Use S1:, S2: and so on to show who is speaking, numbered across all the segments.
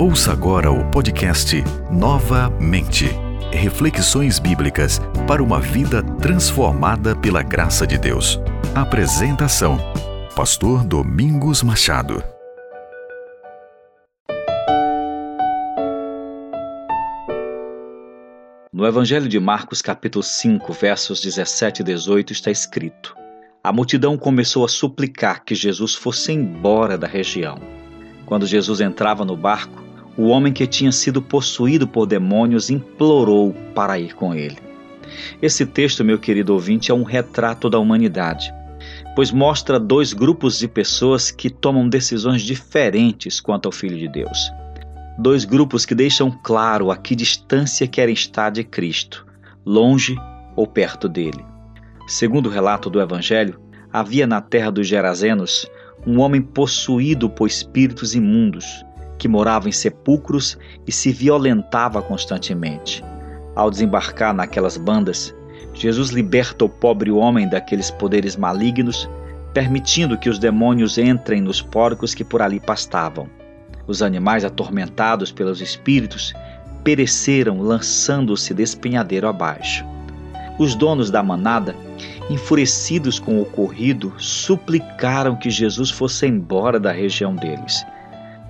S1: Ouça agora o podcast Novamente. Reflexões bíblicas para uma vida transformada pela graça de Deus. Apresentação: Pastor Domingos Machado.
S2: No Evangelho de Marcos, capítulo 5, versos 17 e 18, está escrito: A multidão começou a suplicar que Jesus fosse embora da região. Quando Jesus entrava no barco, o homem que tinha sido possuído por demônios implorou para ir com ele. Esse texto, meu querido ouvinte, é um retrato da humanidade, pois mostra dois grupos de pessoas que tomam decisões diferentes quanto ao Filho de Deus. Dois grupos que deixam claro a que distância querem estar de Cristo, longe ou perto dele. Segundo o relato do Evangelho, havia na terra dos Gerazenos um homem possuído por espíritos imundos que morava em sepulcros e se violentava constantemente. Ao desembarcar naquelas bandas, Jesus liberta o pobre homem daqueles poderes malignos, permitindo que os demônios entrem nos porcos que por ali pastavam. Os animais atormentados pelos espíritos pereceram lançando-se despenhadeiro abaixo. Os donos da manada, enfurecidos com o ocorrido, suplicaram que Jesus fosse embora da região deles.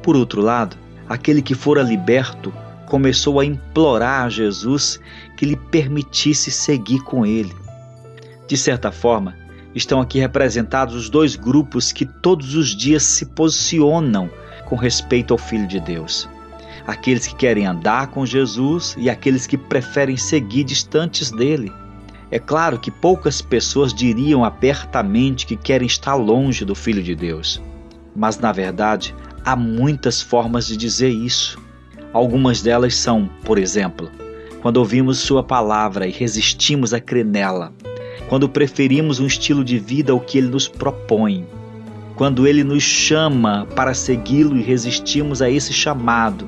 S2: Por outro lado, aquele que fora liberto começou a implorar a Jesus que lhe permitisse seguir com ele. De certa forma, estão aqui representados os dois grupos que todos os dias se posicionam com respeito ao Filho de Deus. Aqueles que querem andar com Jesus e aqueles que preferem seguir distantes dele. É claro que poucas pessoas diriam abertamente que querem estar longe do Filho de Deus, mas na verdade Há muitas formas de dizer isso. Algumas delas são, por exemplo, quando ouvimos Sua palavra e resistimos a crer nela, quando preferimos um estilo de vida ao que Ele nos propõe, quando Ele nos chama para segui-lo e resistimos a esse chamado,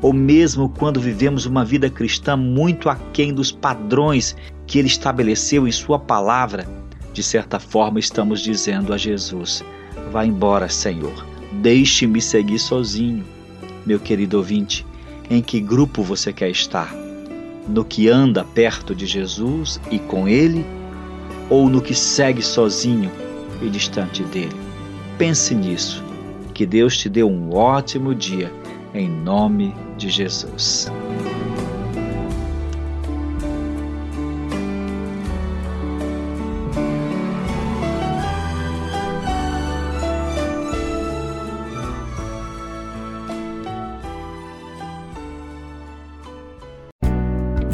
S2: ou mesmo quando vivemos uma vida cristã muito aquém dos padrões que Ele estabeleceu em Sua palavra, de certa forma estamos dizendo a Jesus: Vá embora, Senhor Deixe-me seguir sozinho. Meu querido ouvinte, em que grupo você quer estar? No que anda perto de Jesus e com Ele? Ou no que segue sozinho e distante dele? Pense nisso. Que Deus te dê um ótimo dia, em nome de Jesus.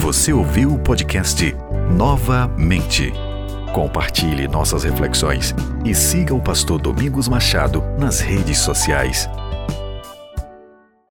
S1: Você ouviu o podcast Novamente. Compartilhe nossas reflexões e siga o pastor Domingos Machado nas redes sociais.